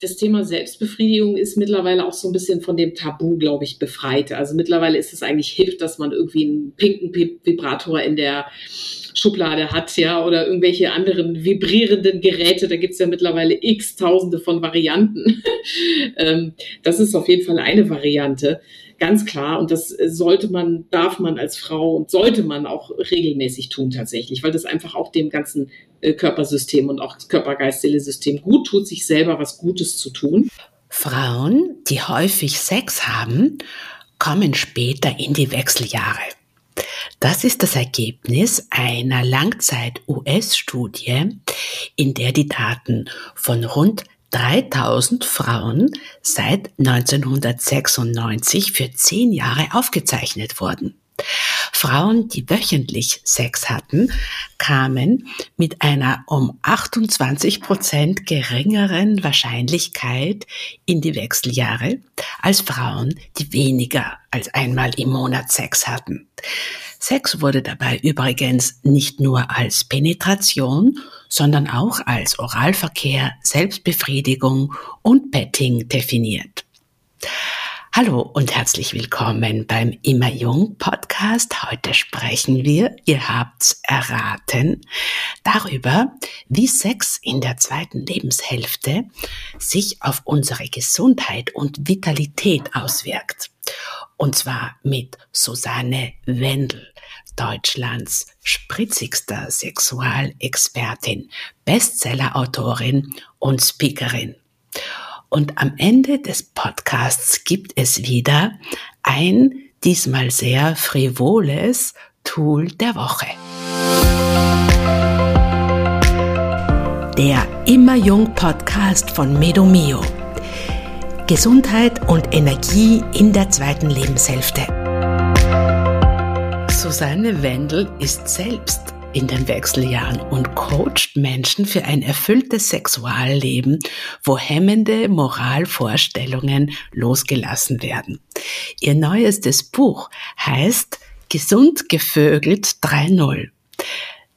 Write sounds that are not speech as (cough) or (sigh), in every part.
das Thema Selbstbefriedigung ist mittlerweile auch so ein bisschen von dem Tabu, glaube ich, befreit. Also mittlerweile ist es eigentlich hip, dass man irgendwie einen pinken Vibrator in der Schublade hat, ja, oder irgendwelche anderen vibrierenden Geräte. Da gibt's ja mittlerweile x Tausende von Varianten. (laughs) ähm, das ist auf jeden Fall eine Variante. Ganz klar. Und das sollte man, darf man als Frau und sollte man auch regelmäßig tun tatsächlich, weil das einfach auch dem ganzen äh, Körpersystem und auch Körper-Geist-Seele-System gut tut, sich selber was Gutes zu tun. Frauen, die häufig Sex haben, kommen später in die Wechseljahre. Das ist das Ergebnis einer Langzeit-US-Studie, in der die Daten von rund 3000 Frauen seit 1996 für zehn Jahre aufgezeichnet wurden. Frauen, die wöchentlich Sex hatten, kamen mit einer um 28 Prozent geringeren Wahrscheinlichkeit in die Wechseljahre als Frauen, die weniger als einmal im Monat Sex hatten. Sex wurde dabei übrigens nicht nur als Penetration, sondern auch als Oralverkehr, Selbstbefriedigung und Petting definiert. Hallo und herzlich willkommen beim Immer Jung Podcast. Heute sprechen wir, ihr habt's erraten, darüber, wie Sex in der zweiten Lebenshälfte sich auf unsere Gesundheit und Vitalität auswirkt. Und zwar mit Susanne Wendel, Deutschlands spritzigster Sexualexpertin, Bestsellerautorin und Speakerin. Und am Ende des Podcasts gibt es wieder ein diesmal sehr frivoles Tool der Woche. Der Immer Jung Podcast von Medomio. Gesundheit und Energie in der zweiten Lebenshälfte. Susanne Wendel ist selbst in den Wechseljahren und coacht Menschen für ein erfülltes Sexualleben, wo hemmende Moralvorstellungen losgelassen werden. Ihr neuestes Buch heißt Gesund gevögelt 3.0.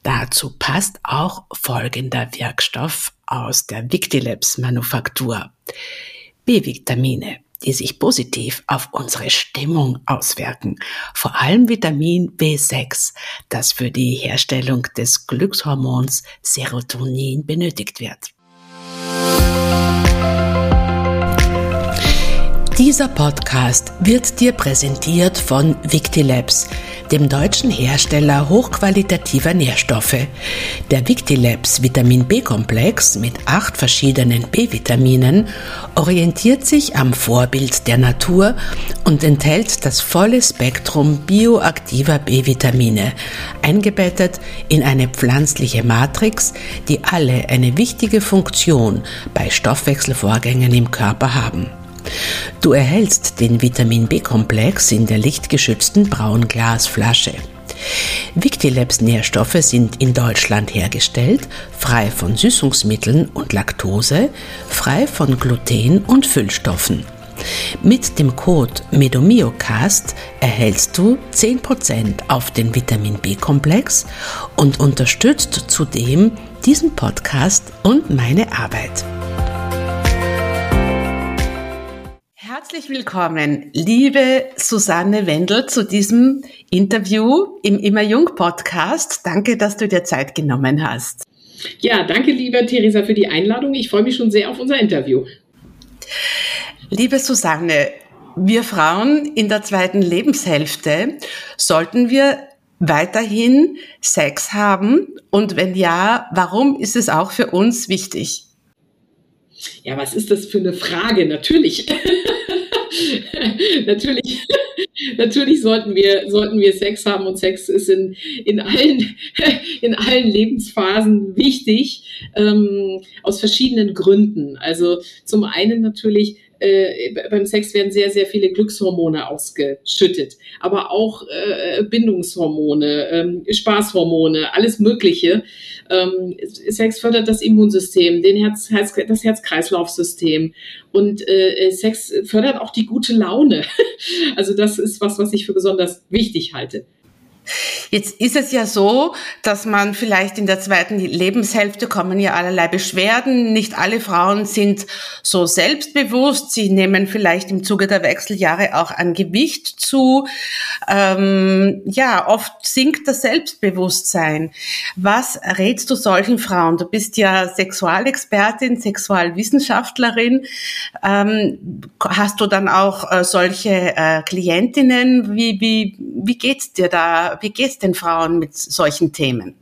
Dazu passt auch folgender Wirkstoff aus der Victilabs Manufaktur. B-Vitamine die sich positiv auf unsere Stimmung auswirken. Vor allem Vitamin B6, das für die Herstellung des Glückshormons Serotonin benötigt wird. Dieser Podcast wird dir präsentiert von Victilabs, dem deutschen Hersteller hochqualitativer Nährstoffe. Der Victilabs Vitamin B-Komplex mit acht verschiedenen B-Vitaminen orientiert sich am Vorbild der Natur und enthält das volle Spektrum bioaktiver B-Vitamine, eingebettet in eine pflanzliche Matrix, die alle eine wichtige Funktion bei Stoffwechselvorgängen im Körper haben. Du erhältst den Vitamin B-Komplex in der lichtgeschützten Braunglasflasche. Victilabs Nährstoffe sind in Deutschland hergestellt, frei von Süßungsmitteln und Laktose, frei von Gluten und Füllstoffen. Mit dem Code MEDOMIOCAST erhältst du 10% auf den Vitamin B-Komplex und unterstützt zudem diesen Podcast und meine Arbeit. Herzlich willkommen, liebe Susanne Wendel, zu diesem Interview im Immer Jung Podcast. Danke, dass du dir Zeit genommen hast. Ja, danke, liebe Theresa, für die Einladung. Ich freue mich schon sehr auf unser Interview. Liebe Susanne, wir Frauen in der zweiten Lebenshälfte sollten wir weiterhin Sex haben? Und wenn ja, warum ist es auch für uns wichtig? Ja, was ist das für eine Frage? Natürlich. (laughs) (laughs) natürlich, natürlich sollten wir, sollten wir Sex haben und Sex ist in, in, allen, (laughs) in allen Lebensphasen wichtig, ähm, aus verschiedenen Gründen. Also zum einen natürlich, äh, beim Sex werden sehr, sehr viele Glückshormone ausgeschüttet, aber auch äh, Bindungshormone, ähm, Spaßhormone, alles Mögliche. Ähm, Sex fördert das Immunsystem, den Herz, Herz, das Herz-Kreislauf-System und äh, Sex fördert auch die gute Laune. (laughs) also das ist was, was ich für besonders wichtig halte. Jetzt ist es ja so, dass man vielleicht in der zweiten Lebenshälfte kommen ja allerlei Beschwerden. Nicht alle Frauen sind so selbstbewusst. Sie nehmen vielleicht im Zuge der Wechseljahre auch an Gewicht zu. Ähm, ja, oft sinkt das Selbstbewusstsein. Was rätst du solchen Frauen? Du bist ja Sexualexpertin, Sexualwissenschaftlerin. Ähm, hast du dann auch äh, solche äh, Klientinnen? Wie, wie, wie geht's dir da? Wie geht's den Frauen mit solchen Themen?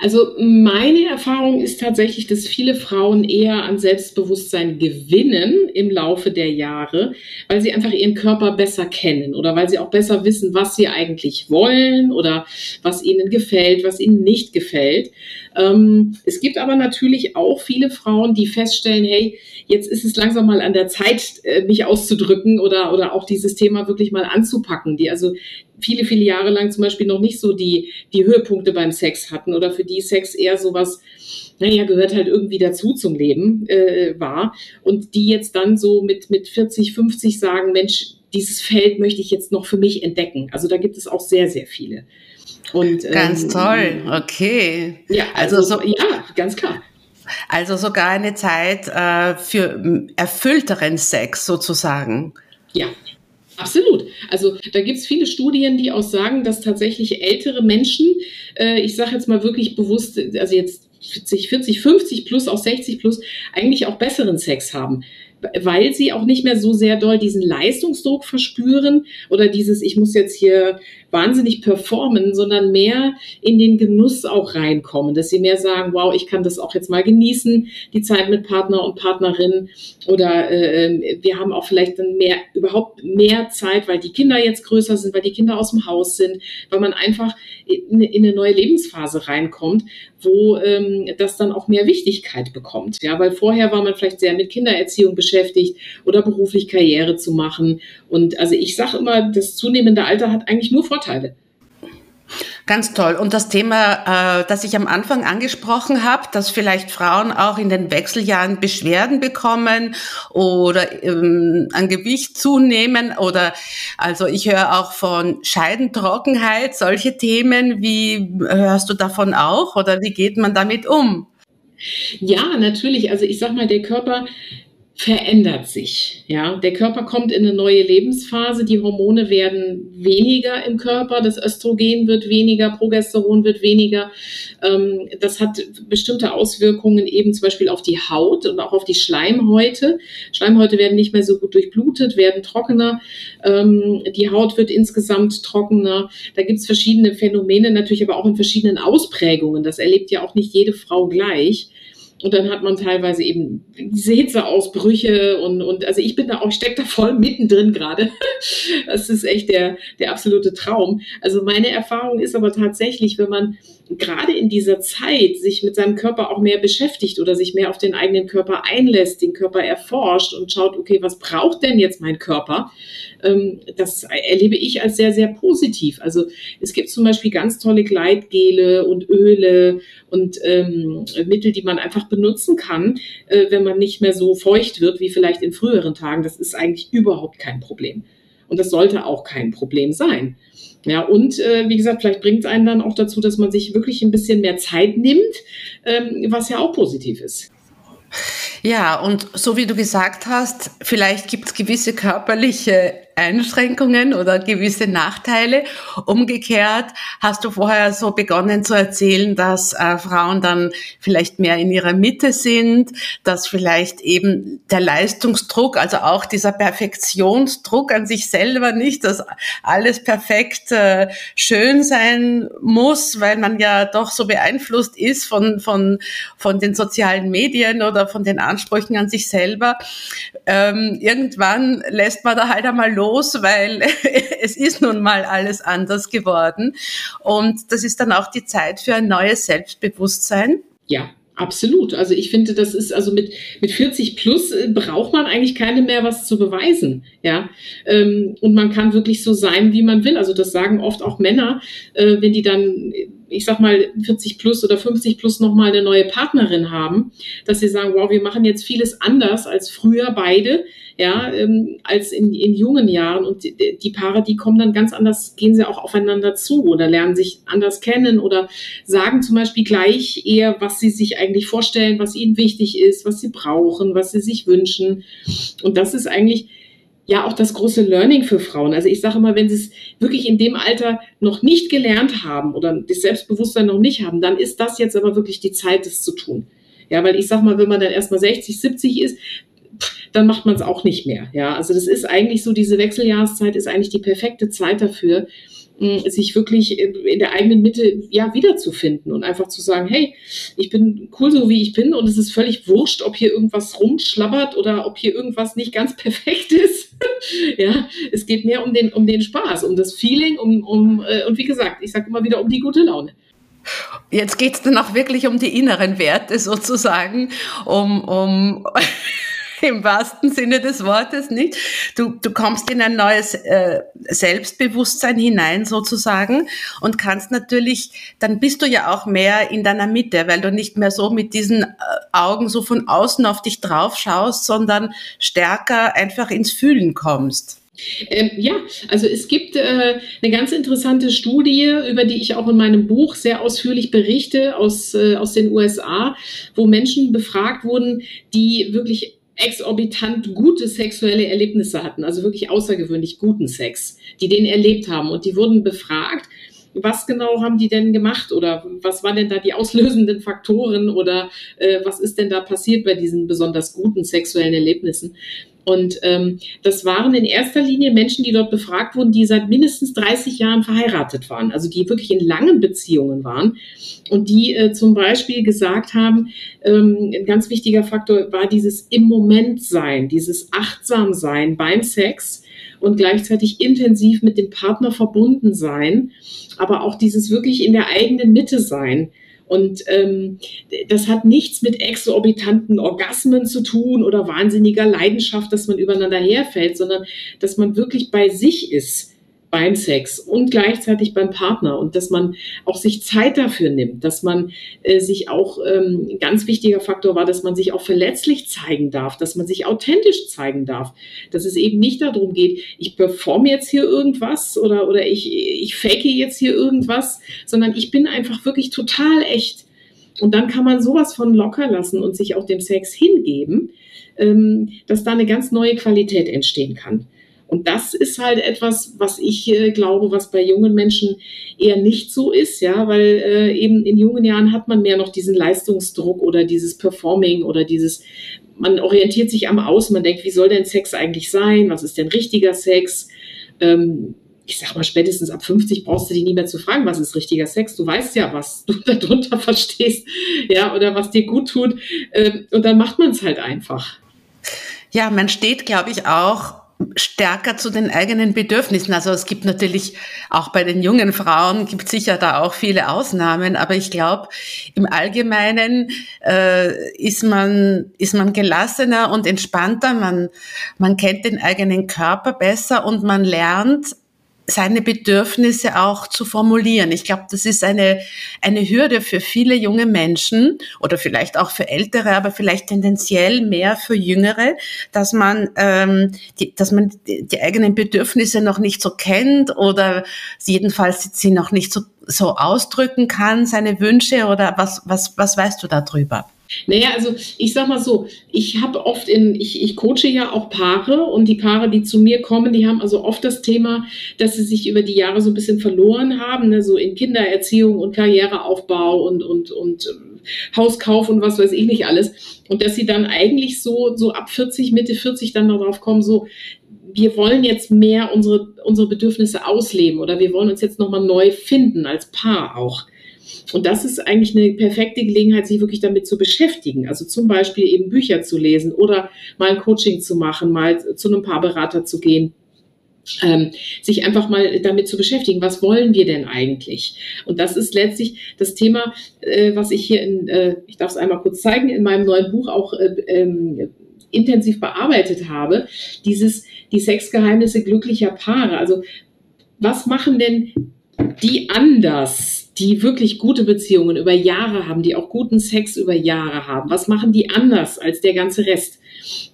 Also meine Erfahrung ist tatsächlich, dass viele Frauen eher an Selbstbewusstsein gewinnen im Laufe der Jahre, weil sie einfach ihren Körper besser kennen oder weil sie auch besser wissen, was sie eigentlich wollen oder was ihnen gefällt, was ihnen nicht gefällt. Ähm, es gibt aber natürlich auch viele Frauen, die feststellen, hey, jetzt ist es langsam mal an der Zeit, äh, mich auszudrücken oder, oder auch dieses Thema wirklich mal anzupacken, die also viele, viele Jahre lang zum Beispiel noch nicht so die, die Höhepunkte beim Sex hatten oder für die Sex eher sowas, naja, gehört halt irgendwie dazu zum Leben äh, war und die jetzt dann so mit, mit 40, 50 sagen, Mensch, dieses Feld möchte ich jetzt noch für mich entdecken. Also da gibt es auch sehr, sehr viele. Und, ganz ähm, toll, okay. Ja, also, also so, ja, ganz klar. Also sogar eine Zeit äh, für erfüllteren Sex sozusagen. Ja, Absolut. Also da gibt es viele Studien, die auch sagen, dass tatsächlich ältere Menschen, äh, ich sage jetzt mal wirklich bewusst, also jetzt 40, 40, 50 plus, auch 60 plus, eigentlich auch besseren Sex haben weil sie auch nicht mehr so sehr doll diesen Leistungsdruck verspüren oder dieses, ich muss jetzt hier wahnsinnig performen, sondern mehr in den Genuss auch reinkommen, dass sie mehr sagen, wow, ich kann das auch jetzt mal genießen, die Zeit mit Partner und Partnerin. Oder äh, wir haben auch vielleicht dann mehr, überhaupt mehr Zeit, weil die Kinder jetzt größer sind, weil die Kinder aus dem Haus sind, weil man einfach in, in eine neue Lebensphase reinkommt, wo ähm, das dann auch mehr Wichtigkeit bekommt. Ja, weil vorher war man vielleicht sehr mit Kindererziehung beschäftigt oder beruflich Karriere zu machen. Und also ich sage immer, das zunehmende Alter hat eigentlich nur Vorteile. Ganz toll. Und das Thema, äh, das ich am Anfang angesprochen habe, dass vielleicht Frauen auch in den Wechseljahren Beschwerden bekommen oder ähm, an Gewicht zunehmen oder also ich höre auch von Scheidentrockenheit, solche Themen. Wie hörst du davon auch oder wie geht man damit um? Ja, natürlich. Also ich sag mal, der Körper verändert sich. Ja, der Körper kommt in eine neue Lebensphase. Die Hormone werden weniger im Körper. Das Östrogen wird weniger, Progesteron wird weniger. Ähm, das hat bestimmte Auswirkungen eben zum Beispiel auf die Haut und auch auf die Schleimhäute. Schleimhäute werden nicht mehr so gut durchblutet, werden trockener. Ähm, die Haut wird insgesamt trockener. Da gibt es verschiedene Phänomene, natürlich aber auch in verschiedenen Ausprägungen. Das erlebt ja auch nicht jede Frau gleich. Und dann hat man teilweise eben diese Hitzeausbrüche und, und also ich bin da auch, ich stecke da voll mittendrin gerade. (laughs) Das ist echt der, der absolute Traum. Also meine Erfahrung ist aber tatsächlich, wenn man gerade in dieser Zeit sich mit seinem Körper auch mehr beschäftigt oder sich mehr auf den eigenen Körper einlässt, den Körper erforscht und schaut, okay, was braucht denn jetzt mein Körper? Ähm, das erlebe ich als sehr, sehr positiv. Also es gibt zum Beispiel ganz tolle Gleitgele und Öle und ähm, Mittel, die man einfach benutzen kann, äh, wenn man nicht mehr so feucht wird wie vielleicht in früheren Tagen. Das ist eigentlich überhaupt kein Problem. Und das sollte auch kein Problem sein. Ja, und äh, wie gesagt, vielleicht bringt es einen dann auch dazu, dass man sich wirklich ein bisschen mehr Zeit nimmt, ähm, was ja auch positiv ist. Ja, und so wie du gesagt hast, vielleicht gibt es gewisse körperliche Einschränkungen oder gewisse Nachteile. Umgekehrt hast du vorher so begonnen zu erzählen, dass äh, Frauen dann vielleicht mehr in ihrer Mitte sind, dass vielleicht eben der Leistungsdruck, also auch dieser Perfektionsdruck an sich selber nicht, dass alles perfekt äh, schön sein muss, weil man ja doch so beeinflusst ist von, von, von den sozialen Medien oder von den Ansprüchen an sich selber. Ähm, irgendwann lässt man da halt einmal los weil (laughs) es ist nun mal alles anders geworden. Und das ist dann auch die Zeit für ein neues Selbstbewusstsein. Ja, Absolut. Also ich finde, das ist also mit, mit 40 plus äh, braucht man eigentlich keine mehr was zu beweisen. Ja. Ähm, und man kann wirklich so sein, wie man will. Also das sagen oft auch Männer, äh, wenn die dann ich sag mal, 40 plus oder 50 plus nochmal eine neue Partnerin haben, dass sie sagen, wow, wir machen jetzt vieles anders als früher beide, ja, ähm, als in, in jungen Jahren. Und die, die Paare, die kommen dann ganz anders, gehen sie auch aufeinander zu oder lernen sich anders kennen oder sagen zum Beispiel gleich eher, was sie sich eigentlich vorstellen, was ihnen wichtig ist, was sie brauchen, was sie sich wünschen. Und das ist eigentlich ja auch das große Learning für Frauen. Also ich sage immer, wenn sie es wirklich in dem Alter noch nicht gelernt haben oder das Selbstbewusstsein noch nicht haben, dann ist das jetzt aber wirklich die Zeit, das zu tun. Ja, weil ich sag mal, wenn man dann erstmal 60, 70 ist, dann macht man es auch nicht mehr. Ja, also das ist eigentlich so, diese Wechseljahreszeit ist eigentlich die perfekte Zeit dafür, sich wirklich in der eigenen Mitte ja wiederzufinden und einfach zu sagen, hey, ich bin cool so wie ich bin und es ist völlig wurscht, ob hier irgendwas rumschlabbert oder ob hier irgendwas nicht ganz (laughs) perfekt ist. ja, es geht mehr um den um den Spaß, um das Feeling, um um äh, und wie gesagt, ich sage immer wieder um die gute Laune. Jetzt geht es dann auch wirklich um die inneren Werte sozusagen, um, um im wahrsten Sinne des Wortes, nicht? Du, du kommst in ein neues äh, Selbstbewusstsein hinein sozusagen und kannst natürlich, dann bist du ja auch mehr in deiner Mitte, weil du nicht mehr so mit diesen äh, Augen so von außen auf dich drauf schaust, sondern stärker einfach ins Fühlen kommst. Ähm, ja, also es gibt äh, eine ganz interessante Studie, über die ich auch in meinem Buch sehr ausführlich berichte aus, äh, aus den USA, wo Menschen befragt wurden, die wirklich exorbitant gute sexuelle Erlebnisse hatten, also wirklich außergewöhnlich guten Sex, die den erlebt haben. Und die wurden befragt, was genau haben die denn gemacht oder was waren denn da die auslösenden Faktoren oder äh, was ist denn da passiert bei diesen besonders guten sexuellen Erlebnissen? Und ähm, das waren in erster Linie Menschen, die dort befragt wurden, die seit mindestens 30 Jahren verheiratet waren, also die wirklich in langen Beziehungen waren und die äh, zum Beispiel gesagt haben, ähm, ein ganz wichtiger Faktor war dieses im Moment sein, dieses achtsam sein beim Sex und gleichzeitig intensiv mit dem Partner verbunden sein, aber auch dieses wirklich in der eigenen Mitte sein und ähm, das hat nichts mit exorbitanten Orgasmen zu tun oder wahnsinniger Leidenschaft, dass man übereinander herfällt, sondern dass man wirklich bei sich ist beim Sex und gleichzeitig beim Partner und dass man auch sich Zeit dafür nimmt, dass man äh, sich auch, ähm, ganz wichtiger Faktor war, dass man sich auch verletzlich zeigen darf, dass man sich authentisch zeigen darf, dass es eben nicht darum geht, ich performe jetzt hier irgendwas oder, oder ich, ich fake jetzt hier irgendwas, sondern ich bin einfach wirklich total echt. Und dann kann man sowas von locker lassen und sich auch dem Sex hingeben, ähm, dass da eine ganz neue Qualität entstehen kann. Und das ist halt etwas, was ich äh, glaube, was bei jungen Menschen eher nicht so ist, ja, weil äh, eben in jungen Jahren hat man mehr noch diesen Leistungsdruck oder dieses Performing oder dieses, man orientiert sich am Aus, man denkt, wie soll denn Sex eigentlich sein? Was ist denn richtiger Sex? Ähm, ich sag mal, spätestens ab 50 brauchst du dich nie mehr zu fragen, was ist richtiger Sex. Du weißt ja, was du (laughs) darunter verstehst, ja, oder was dir gut tut. Ähm, und dann macht man es halt einfach. Ja, man steht, glaube ich, auch stärker zu den eigenen Bedürfnissen. Also es gibt natürlich auch bei den jungen Frauen gibt sicher da auch viele Ausnahmen, aber ich glaube im Allgemeinen äh, ist man ist man gelassener und entspannter. Man man kennt den eigenen Körper besser und man lernt seine Bedürfnisse auch zu formulieren. Ich glaube, das ist eine, eine Hürde für viele junge Menschen oder vielleicht auch für Ältere, aber vielleicht tendenziell mehr für Jüngere, dass man, ähm, die, dass man die, eigenen Bedürfnisse noch nicht so kennt oder jedenfalls sie noch nicht so, so ausdrücken kann, seine Wünsche oder was, was, was weißt du darüber? Naja, also ich sag mal so, ich habe oft in, ich, ich coache ja auch Paare und die Paare, die zu mir kommen, die haben also oft das Thema, dass sie sich über die Jahre so ein bisschen verloren haben, ne, so in Kindererziehung und Karriereaufbau und, und, und ähm, Hauskauf und was weiß ich nicht alles. Und dass sie dann eigentlich so, so ab 40, Mitte 40 dann darauf kommen, so, wir wollen jetzt mehr unsere, unsere Bedürfnisse ausleben oder wir wollen uns jetzt nochmal neu finden als Paar auch. Und das ist eigentlich eine perfekte Gelegenheit, sich wirklich damit zu beschäftigen. Also zum Beispiel eben Bücher zu lesen oder mal ein Coaching zu machen, mal zu einem Paarberater zu gehen. Ähm, sich einfach mal damit zu beschäftigen, was wollen wir denn eigentlich? Und das ist letztlich das Thema, äh, was ich hier in, äh, ich darf es einmal kurz zeigen, in meinem neuen Buch auch äh, ähm, intensiv bearbeitet habe, dieses, die Sexgeheimnisse glücklicher Paare. Also was machen denn die anders, die wirklich gute Beziehungen über Jahre haben, die auch guten Sex über Jahre haben, was machen die anders als der ganze Rest?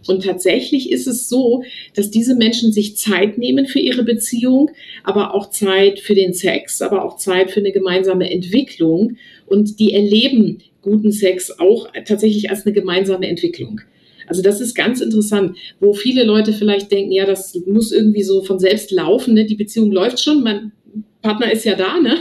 Und tatsächlich ist es so, dass diese Menschen sich Zeit nehmen für ihre Beziehung, aber auch Zeit für den Sex, aber auch Zeit für eine gemeinsame Entwicklung. Und die erleben guten Sex auch tatsächlich als eine gemeinsame Entwicklung. Also das ist ganz interessant, wo viele Leute vielleicht denken, ja, das muss irgendwie so von selbst laufen, ne? die Beziehung läuft schon, man Partner ist ja da, ne?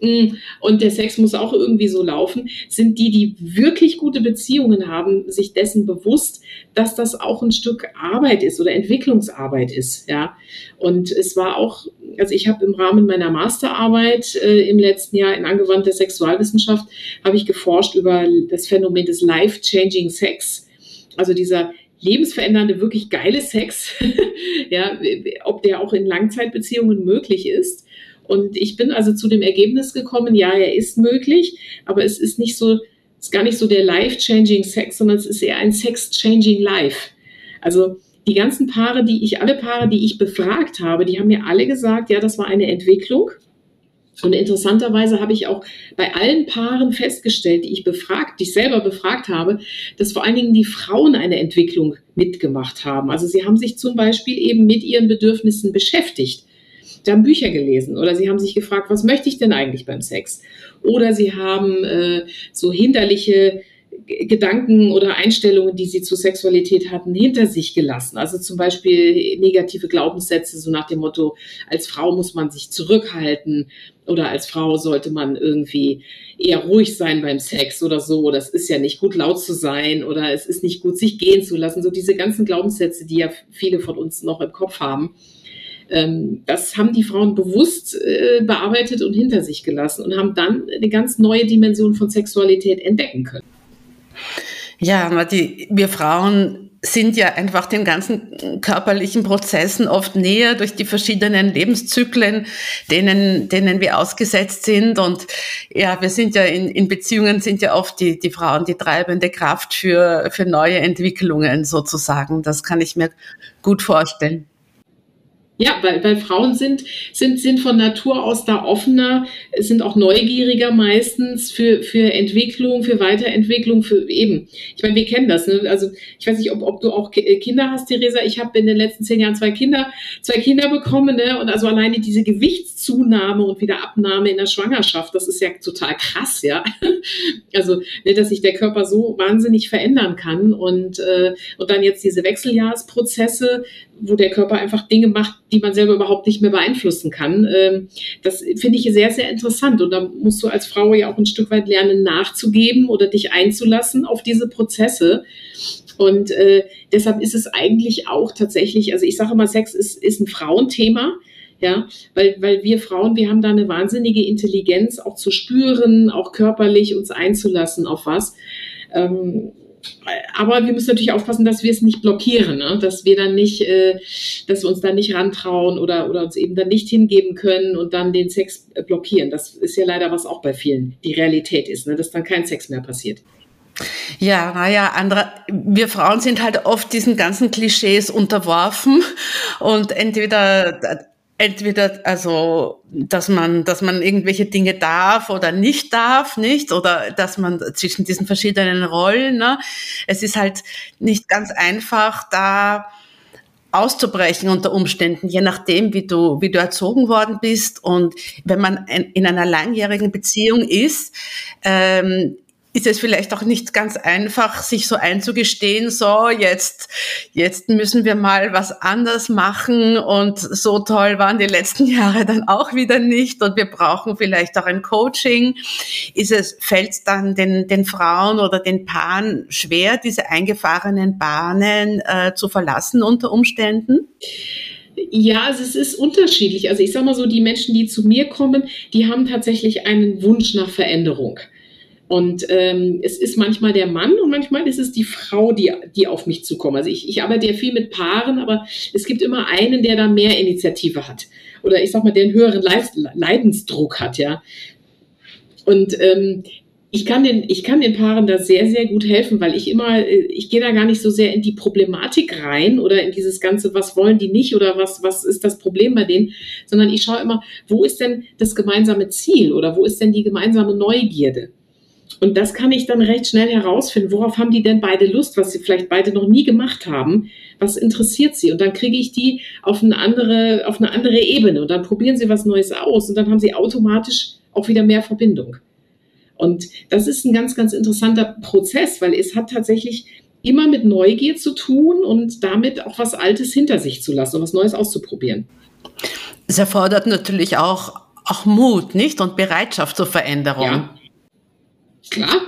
Mm, und der Sex muss auch irgendwie so laufen, sind die, die wirklich gute Beziehungen haben, sich dessen bewusst, dass das auch ein Stück Arbeit ist oder Entwicklungsarbeit ist, ja. Und es war auch, also ich habe im Rahmen meiner Masterarbeit äh, im letzten Jahr in angewandter Sexualwissenschaft, habe ich geforscht über das Phänomen des Life-Changing Sex. Also dieser lebensverändernde, wirklich geile Sex, (laughs) ja, ob der auch in Langzeitbeziehungen möglich ist. Und ich bin also zu dem Ergebnis gekommen, ja, er ist möglich, aber es ist nicht so, es ist gar nicht so der life-changing Sex, sondern es ist eher ein Sex-changing Life. Also die ganzen Paare, die ich, alle Paare, die ich befragt habe, die haben mir alle gesagt, ja, das war eine Entwicklung. Und interessanterweise habe ich auch bei allen Paaren festgestellt, die ich befragt, die ich selber befragt habe, dass vor allen Dingen die Frauen eine Entwicklung mitgemacht haben. Also sie haben sich zum Beispiel eben mit ihren Bedürfnissen beschäftigt. Sie haben Bücher gelesen oder sie haben sich gefragt, was möchte ich denn eigentlich beim Sex? Oder sie haben äh, so hinderliche Gedanken oder Einstellungen, die sie zur Sexualität hatten, hinter sich gelassen. Also zum Beispiel negative Glaubenssätze, so nach dem Motto, als Frau muss man sich zurückhalten oder als Frau sollte man irgendwie eher ruhig sein beim Sex oder so. Das ist ja nicht gut, laut zu sein oder es ist nicht gut, sich gehen zu lassen. So diese ganzen Glaubenssätze, die ja viele von uns noch im Kopf haben. Ähm, das haben die Frauen bewusst äh, bearbeitet und hinter sich gelassen und haben dann eine ganz neue Dimension von Sexualität entdecken können. Ja, die, wir Frauen sind ja einfach den ganzen körperlichen Prozessen oft näher durch die verschiedenen Lebenszyklen, denen, denen wir ausgesetzt sind. Und ja, wir sind ja in, in Beziehungen sind ja oft die, die Frauen die treibende Kraft für, für neue Entwicklungen sozusagen. Das kann ich mir gut vorstellen. Ja, weil, weil Frauen sind, sind, sind von Natur aus da offener, sind auch neugieriger meistens für, für Entwicklung, für Weiterentwicklung, für eben. Ich meine, wir kennen das. Ne? Also ich weiß nicht, ob, ob du auch äh, Kinder hast, Theresa. Ich habe in den letzten zehn Jahren zwei Kinder, zwei Kinder bekommen, ne? Und also alleine diese Gewichtszunahme und wieder Abnahme in der Schwangerschaft, das ist ja total krass, ja. (laughs) Also, ne, dass sich der Körper so wahnsinnig verändern kann und, äh, und dann jetzt diese Wechseljahrsprozesse, wo der Körper einfach Dinge macht, die man selber überhaupt nicht mehr beeinflussen kann. Ähm, das finde ich sehr, sehr interessant. Und da musst du als Frau ja auch ein Stück weit lernen, nachzugeben oder dich einzulassen auf diese Prozesse. Und äh, deshalb ist es eigentlich auch tatsächlich, also ich sage immer, Sex ist, ist ein Frauenthema. Ja, weil, weil wir Frauen, wir haben da eine wahnsinnige Intelligenz, auch zu spüren, auch körperlich uns einzulassen auf was. Ähm, aber wir müssen natürlich aufpassen, dass wir es nicht blockieren, ne? dass wir dann nicht, äh, dass wir uns dann nicht rantrauen oder, oder uns eben dann nicht hingeben können und dann den Sex blockieren. Das ist ja leider was auch bei vielen die Realität ist, ne? dass dann kein Sex mehr passiert. Ja, naja, andere, wir Frauen sind halt oft diesen ganzen Klischees unterworfen und entweder entweder also dass man dass man irgendwelche Dinge darf oder nicht darf nicht oder dass man zwischen diesen verschiedenen Rollen ne, es ist halt nicht ganz einfach da auszubrechen unter Umständen, je nachdem, wie du, wie du erzogen worden bist. Und wenn man in einer langjährigen Beziehung ist, ähm, ist es vielleicht auch nicht ganz einfach, sich so einzugestehen, so jetzt, jetzt müssen wir mal was anders machen und so toll waren die letzten (laughs) Jahre dann auch wieder nicht und wir brauchen vielleicht auch ein Coaching. Ist es, fällt es dann den, den Frauen oder den Paaren schwer, diese eingefahrenen Bahnen äh, zu verlassen unter Umständen? Ja, also es ist unterschiedlich. Also ich sage mal so, die Menschen, die zu mir kommen, die haben tatsächlich einen Wunsch nach Veränderung. Und ähm, es ist manchmal der Mann und manchmal ist es die Frau, die, die auf mich zukommt. Also ich, ich arbeite ja viel mit Paaren, aber es gibt immer einen, der da mehr Initiative hat. Oder ich sag mal, der einen höheren Leidensdruck hat, ja. Und ähm, ich kann den, ich kann den Paaren da sehr, sehr gut helfen, weil ich immer, äh, ich gehe da gar nicht so sehr in die Problematik rein oder in dieses ganze, was wollen die nicht oder was, was ist das Problem bei denen, sondern ich schaue immer, wo ist denn das gemeinsame Ziel oder wo ist denn die gemeinsame Neugierde? Und das kann ich dann recht schnell herausfinden. Worauf haben die denn beide Lust, was sie vielleicht beide noch nie gemacht haben? Was interessiert sie? Und dann kriege ich die auf eine andere, auf eine andere Ebene. Und dann probieren sie was Neues aus. Und dann haben sie automatisch auch wieder mehr Verbindung. Und das ist ein ganz, ganz interessanter Prozess, weil es hat tatsächlich immer mit Neugier zu tun und damit auch was Altes hinter sich zu lassen und was Neues auszuprobieren. Es erfordert natürlich auch, auch Mut, nicht? Und Bereitschaft zur Veränderung. Ja. Klar,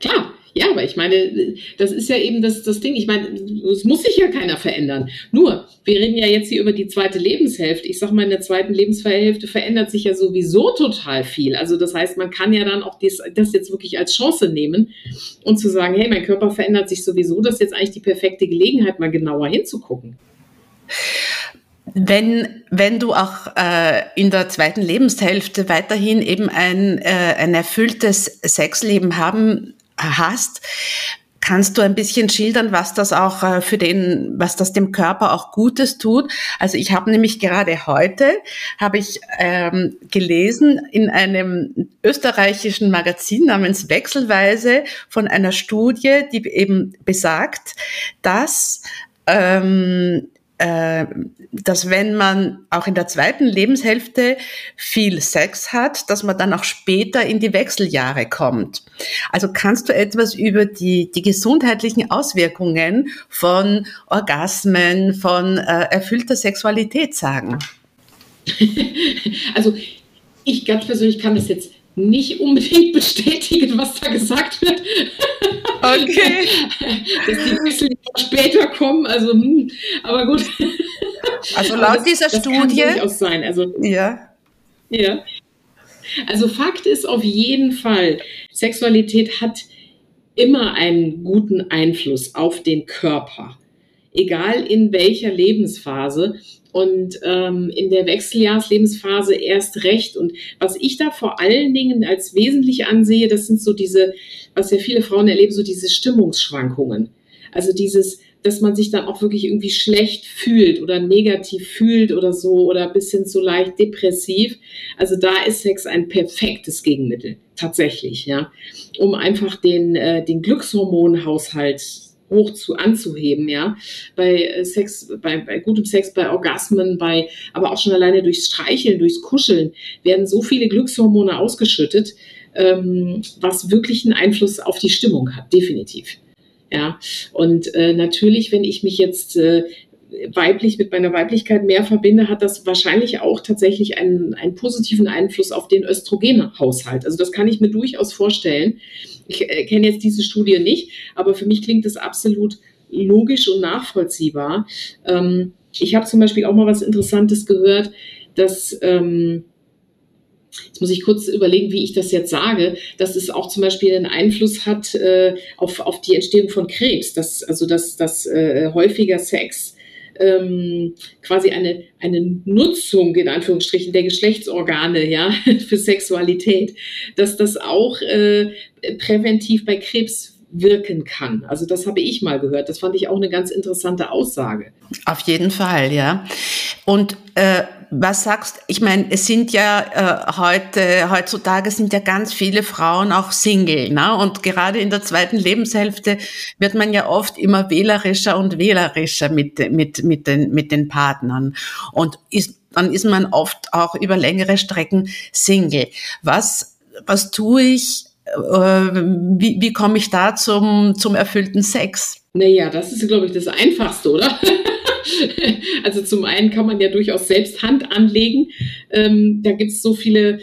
klar. Ja, aber ich meine, das ist ja eben das, das Ding. Ich meine, es muss sich ja keiner verändern. Nur, wir reden ja jetzt hier über die zweite Lebenshälfte. Ich sag mal, in der zweiten Lebenshälfte verändert sich ja sowieso total viel. Also das heißt, man kann ja dann auch dies, das jetzt wirklich als Chance nehmen und zu sagen, hey, mein Körper verändert sich sowieso. Das ist jetzt eigentlich die perfekte Gelegenheit, mal genauer hinzugucken. Wenn, wenn du auch äh, in der zweiten Lebenshälfte weiterhin eben ein, äh, ein erfülltes Sexleben haben hast, Kannst du ein bisschen schildern, was das auch äh, für den, was das dem Körper auch Gutes tut? Also ich habe nämlich gerade heute habe ich ähm, gelesen in einem österreichischen Magazin namens Wechselweise von einer Studie, die eben besagt, dass ähm, dass wenn man auch in der zweiten Lebenshälfte viel Sex hat, dass man dann auch später in die Wechseljahre kommt. Also kannst du etwas über die, die gesundheitlichen Auswirkungen von Orgasmen, von äh, erfüllter Sexualität sagen? (laughs) also ich ganz persönlich kann das jetzt nicht unbedingt bestätigen, was da gesagt wird. Okay. (laughs) Dass die Wechsel später kommen, also, hm, aber gut. Also laut das, dieser das Studie. Kann durchaus sein. Also, ja. Ja. Also Fakt ist auf jeden Fall, Sexualität hat immer einen guten Einfluss auf den Körper. Egal in welcher Lebensphase und ähm, in der Wechseljahrslebensphase erst recht. Und was ich da vor allen Dingen als wesentlich ansehe, das sind so diese, was ja viele Frauen erleben, so diese Stimmungsschwankungen. Also dieses, dass man sich dann auch wirklich irgendwie schlecht fühlt oder negativ fühlt oder so oder bis hin so leicht depressiv. Also da ist Sex ein perfektes Gegenmittel, tatsächlich, ja, um einfach den, äh, den Glückshormonhaushalt hoch zu anzuheben, ja. Bei äh, Sex, bei, bei gutem Sex, bei Orgasmen, bei, aber auch schon alleine durchs Streicheln, durchs Kuscheln werden so viele Glückshormone ausgeschüttet, ähm, was wirklich einen Einfluss auf die Stimmung hat, definitiv. Ja, und äh, natürlich, wenn ich mich jetzt äh, weiblich mit meiner Weiblichkeit mehr verbinde, hat das wahrscheinlich auch tatsächlich einen, einen positiven Einfluss auf den Östrogenhaushalt. Also das kann ich mir durchaus vorstellen. Ich äh, kenne jetzt diese Studie nicht, aber für mich klingt das absolut logisch und nachvollziehbar. Ähm, ich habe zum Beispiel auch mal was Interessantes gehört, dass ähm, Jetzt muss ich kurz überlegen, wie ich das jetzt sage, dass es auch zum Beispiel einen Einfluss hat äh, auf, auf die Entstehung von Krebs, dass, also dass, dass äh, häufiger Sex ähm, quasi eine, eine Nutzung in Anführungsstrichen der Geschlechtsorgane ja, (laughs) für Sexualität, dass das auch äh, präventiv bei Krebs wirken kann. Also das habe ich mal gehört. Das fand ich auch eine ganz interessante Aussage. Auf jeden Fall, ja. Und äh, was sagst, ich meine, es sind ja äh, heute, heutzutage sind ja ganz viele Frauen auch Single, ne? Und gerade in der zweiten Lebenshälfte wird man ja oft immer wählerischer und wählerischer mit, mit, mit, den, mit den Partnern. Und ist, dann ist man oft auch über längere Strecken Single. Was, was tue ich? Äh, wie, wie komme ich da zum, zum erfüllten Sex? Naja, das ist, glaube ich, das Einfachste, oder? (laughs) also zum einen kann man ja durchaus selbst Hand anlegen. Ähm, da gibt es so viele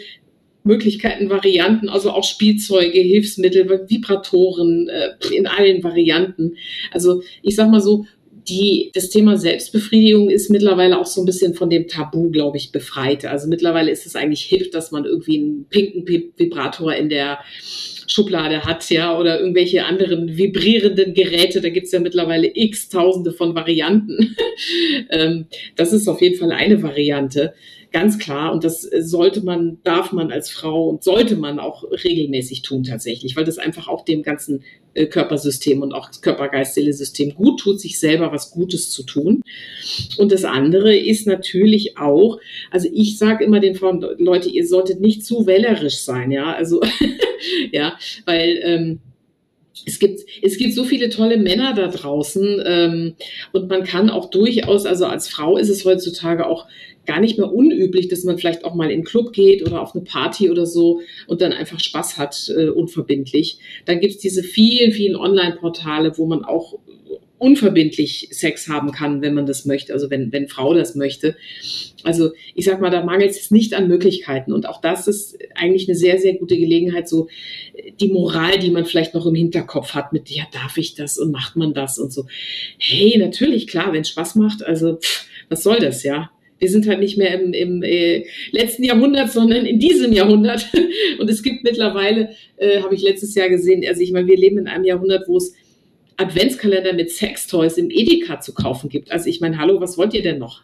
Möglichkeiten, Varianten, also auch Spielzeuge, Hilfsmittel, Vibratoren äh, in allen Varianten. Also ich sag mal so, die, das Thema Selbstbefriedigung ist mittlerweile auch so ein bisschen von dem Tabu, glaube ich, befreit. Also mittlerweile ist es eigentlich hip, dass man irgendwie einen pinken Vibrator in der Schublade hat, ja, oder irgendwelche anderen vibrierenden Geräte. Da gibt's ja mittlerweile x Tausende von Varianten. (laughs) ähm, das ist auf jeden Fall eine Variante. Ganz klar. Und das sollte man, darf man als Frau und sollte man auch regelmäßig tun tatsächlich, weil das einfach auch dem ganzen äh, Körpersystem und auch Körper-Geist-Seele-System gut tut, sich selber was Gutes zu tun. Und das andere ist natürlich auch, also ich sage immer den Frauen, Leute, ihr solltet nicht zu wählerisch sein, ja, also (laughs) ja, weil ähm, es gibt, es gibt so viele tolle Männer da draußen ähm, und man kann auch durchaus, also als Frau ist es heutzutage auch gar nicht mehr unüblich, dass man vielleicht auch mal in den Club geht oder auf eine Party oder so und dann einfach Spaß hat, äh, unverbindlich. Dann gibt es diese vielen, vielen Online-Portale, wo man auch unverbindlich Sex haben kann, wenn man das möchte, also wenn, wenn Frau das möchte. Also ich sag mal, da mangelt es nicht an Möglichkeiten. Und auch das ist eigentlich eine sehr, sehr gute Gelegenheit, so die Moral, die man vielleicht noch im Hinterkopf hat, mit ja, darf ich das und macht man das und so. Hey, natürlich, klar, wenn es Spaß macht, also pff, was soll das, ja? Wir sind halt nicht mehr im, im äh, letzten Jahrhundert, sondern in diesem Jahrhundert. (laughs) Und es gibt mittlerweile, äh, habe ich letztes Jahr gesehen, also ich meine, wir leben in einem Jahrhundert, wo es Adventskalender mit Sextoys im Edeka zu kaufen gibt. Also ich meine, hallo, was wollt ihr denn noch?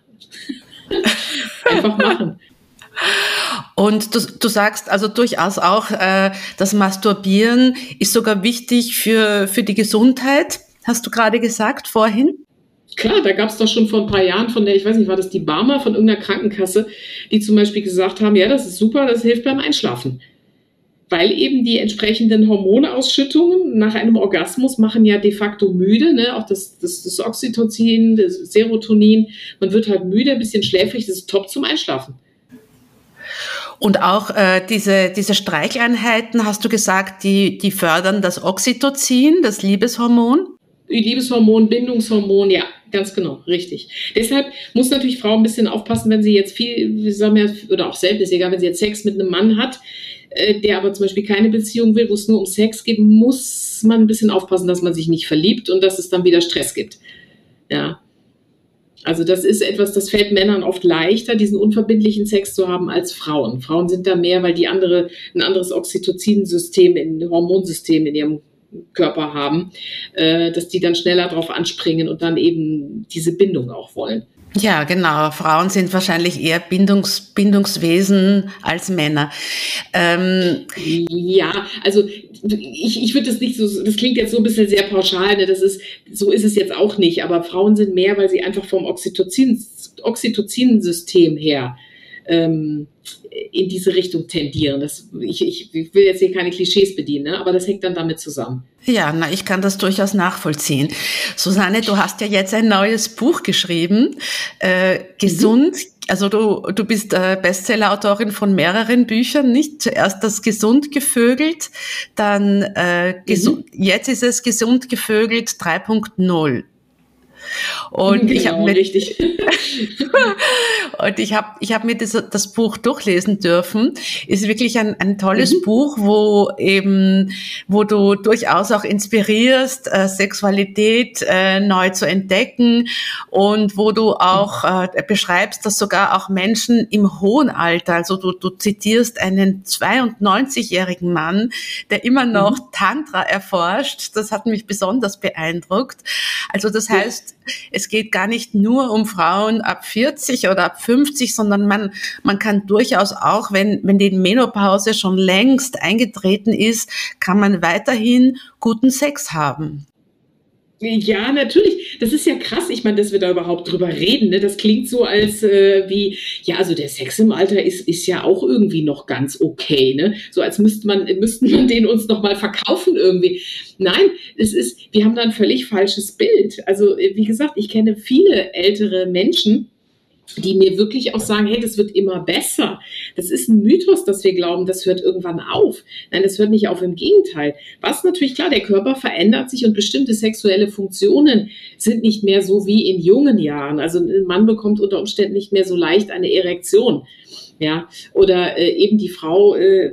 (laughs) Einfach machen. Und du, du sagst also durchaus auch, äh, das Masturbieren ist sogar wichtig für, für die Gesundheit, hast du gerade gesagt vorhin? Klar, da gab es doch schon vor ein paar Jahren von der, ich weiß nicht, war das die Barmer von irgendeiner Krankenkasse, die zum Beispiel gesagt haben, ja, das ist super, das hilft beim Einschlafen. Weil eben die entsprechenden Hormonausschüttungen nach einem Orgasmus machen ja de facto müde, ne? auch das, das, das Oxytocin, das Serotonin, man wird halt müde, ein bisschen schläfrig, das ist top zum Einschlafen. Und auch äh, diese, diese Streicheinheiten, hast du gesagt, die, die fördern das Oxytocin, das Liebeshormon? Liebeshormon, Bindungshormon, ja, ganz genau, richtig. Deshalb muss natürlich Frau ein bisschen aufpassen, wenn sie jetzt viel, wir sagen ja, oder auch selten ist egal, wenn sie jetzt Sex mit einem Mann hat, äh, der aber zum Beispiel keine Beziehung will, wo es nur um Sex geht, muss man ein bisschen aufpassen, dass man sich nicht verliebt und dass es dann wieder Stress gibt. Ja. Also das ist etwas, das fällt Männern oft leichter, diesen unverbindlichen Sex zu haben als Frauen. Frauen sind da mehr, weil die andere ein anderes Oxytocin-System, ein Hormonsystem in ihrem Körper haben, äh, dass die dann schneller darauf anspringen und dann eben diese Bindung auch wollen. Ja, genau. Frauen sind wahrscheinlich eher Bindungs, Bindungswesen als Männer. Ähm ja, also ich, ich würde das nicht so, das klingt jetzt so ein bisschen sehr pauschal, ne? das ist, so ist es jetzt auch nicht, aber Frauen sind mehr, weil sie einfach vom Oxytocin, Oxytocin-System her ähm, in diese Richtung tendieren. Das, ich, ich, ich will jetzt hier keine Klischees bedienen, ne? aber das hängt dann damit zusammen. Ja, na, ich kann das durchaus nachvollziehen. Susanne, du hast ja jetzt ein neues Buch geschrieben, äh, Gesund. Mhm. Also du, du bist äh, Bestsellerautorin von mehreren Büchern, nicht? Zuerst das Gesund gevögelt, dann äh, mhm. jetzt ist es Gesund gevögelt 3.0. Und genau, ich habe mir richtig. (laughs) und ich habe ich habe mir das, das Buch durchlesen dürfen. Ist wirklich ein, ein tolles mhm. Buch, wo eben wo du durchaus auch inspirierst, äh, Sexualität äh, neu zu entdecken und wo du auch äh, beschreibst, dass sogar auch Menschen im hohen Alter, also du, du zitierst einen 92-jährigen Mann, der immer noch mhm. Tantra erforscht. Das hat mich besonders beeindruckt. Also das heißt, es geht gar nicht nur um Frauen ab 40 oder ab 50, sondern man, man kann durchaus auch, wenn, wenn die Menopause schon längst eingetreten ist, kann man weiterhin guten Sex haben. Ja, natürlich. Das ist ja krass. Ich meine, dass wir da überhaupt drüber reden. Ne? Das klingt so, als äh, wie, ja, also der Sex im Alter ist, ist ja auch irgendwie noch ganz okay. Ne? So als müsste man, müssten man den uns noch mal verkaufen irgendwie. Nein, es ist, wir haben da ein völlig falsches Bild. Also, wie gesagt, ich kenne viele ältere Menschen, die mir wirklich auch sagen, hey, das wird immer besser. Das ist ein Mythos, dass wir glauben, das hört irgendwann auf. Nein, das hört nicht auf, im Gegenteil. Was natürlich klar, der Körper verändert sich und bestimmte sexuelle Funktionen sind nicht mehr so wie in jungen Jahren. Also ein Mann bekommt unter Umständen nicht mehr so leicht eine Erektion. Ja, oder äh, eben die Frau äh,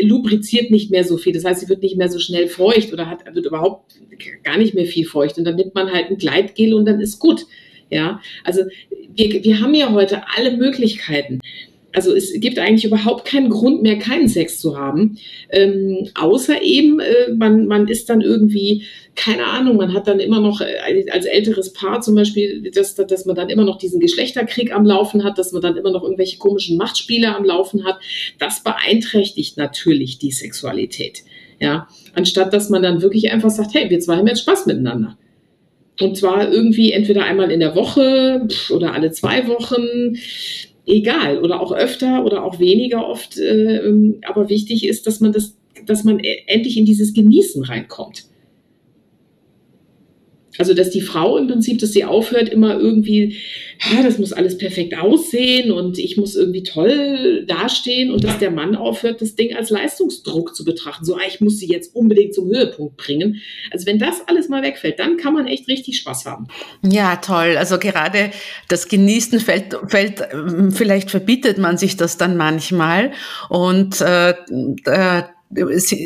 lubriziert nicht mehr so viel. Das heißt, sie wird nicht mehr so schnell feucht oder hat, wird überhaupt gar nicht mehr viel feucht. Und dann nimmt man halt ein Gleitgel und dann ist gut. Ja, also wir, wir haben ja heute alle Möglichkeiten. Also es gibt eigentlich überhaupt keinen Grund mehr, keinen Sex zu haben, ähm, außer eben, äh, man, man ist dann irgendwie, keine Ahnung, man hat dann immer noch äh, als älteres Paar zum Beispiel, dass, dass man dann immer noch diesen Geschlechterkrieg am Laufen hat, dass man dann immer noch irgendwelche komischen Machtspiele am Laufen hat. Das beeinträchtigt natürlich die Sexualität. Ja, anstatt dass man dann wirklich einfach sagt, hey, wir zwei haben jetzt Spaß miteinander. Und zwar irgendwie entweder einmal in der Woche oder alle zwei Wochen egal oder auch öfter oder auch weniger oft. Äh, aber wichtig ist, dass man das, dass man e-, endlich in dieses Genießen reinkommt. Also, dass die Frau im Prinzip, dass sie aufhört, immer irgendwie, ah, das muss alles perfekt aussehen und ich muss irgendwie toll dastehen und dass der Mann aufhört, das Ding als Leistungsdruck zu betrachten. So, ah, ich muss sie jetzt unbedingt zum Höhepunkt bringen. Also, wenn das alles mal wegfällt, dann kann man echt richtig Spaß haben. Ja, toll. Also, gerade das Genießen fällt, fällt vielleicht verbietet man sich das dann manchmal und äh, äh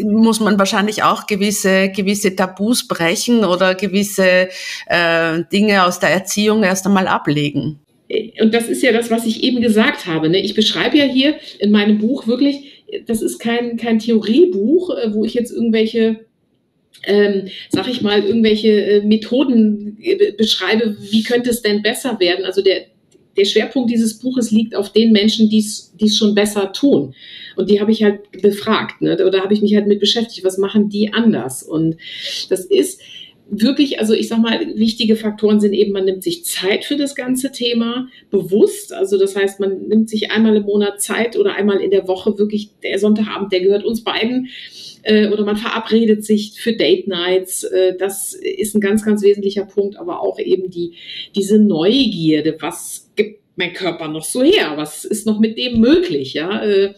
muss man wahrscheinlich auch gewisse, gewisse Tabus brechen oder gewisse äh, Dinge aus der Erziehung erst einmal ablegen. Und das ist ja das, was ich eben gesagt habe. Ne? Ich beschreibe ja hier in meinem Buch wirklich, das ist kein, kein Theoriebuch, äh, wo ich jetzt irgendwelche ähm, sag ich mal, irgendwelche äh, Methoden äh, beschreibe, wie könnte es denn besser werden? Also der, der Schwerpunkt dieses Buches liegt auf den Menschen, die es schon besser tun. Und die habe ich halt befragt, ne? oder habe ich mich halt mit beschäftigt, was machen die anders? Und das ist wirklich, also ich sag mal, wichtige Faktoren sind eben, man nimmt sich Zeit für das ganze Thema bewusst. Also das heißt, man nimmt sich einmal im Monat Zeit oder einmal in der Woche wirklich der Sonntagabend, der gehört uns beiden äh, oder man verabredet sich für Date Nights. Äh, das ist ein ganz, ganz wesentlicher Punkt, aber auch eben die, diese Neugierde, was gibt mein Körper noch so her? Was ist noch mit dem möglich? Ja, äh,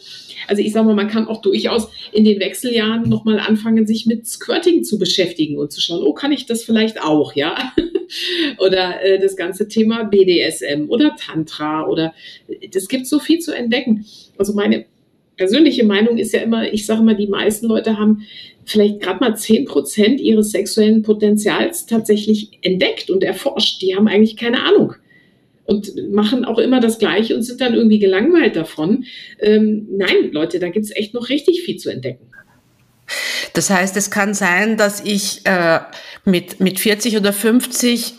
also ich sage mal, man kann auch durchaus in den Wechseljahren nochmal anfangen, sich mit Squirting zu beschäftigen und zu schauen, oh, kann ich das vielleicht auch, ja? (laughs) oder äh, das ganze Thema BDSM oder Tantra oder das gibt so viel zu entdecken. Also meine persönliche Meinung ist ja immer, ich sage mal, die meisten Leute haben vielleicht gerade mal 10 Prozent ihres sexuellen Potenzials tatsächlich entdeckt und erforscht. Die haben eigentlich keine Ahnung und machen auch immer das Gleiche und sind dann irgendwie gelangweilt davon. Ähm, nein, Leute, da gibt es echt noch richtig viel zu entdecken. Das heißt, es kann sein, dass ich äh, mit, mit 40 oder 50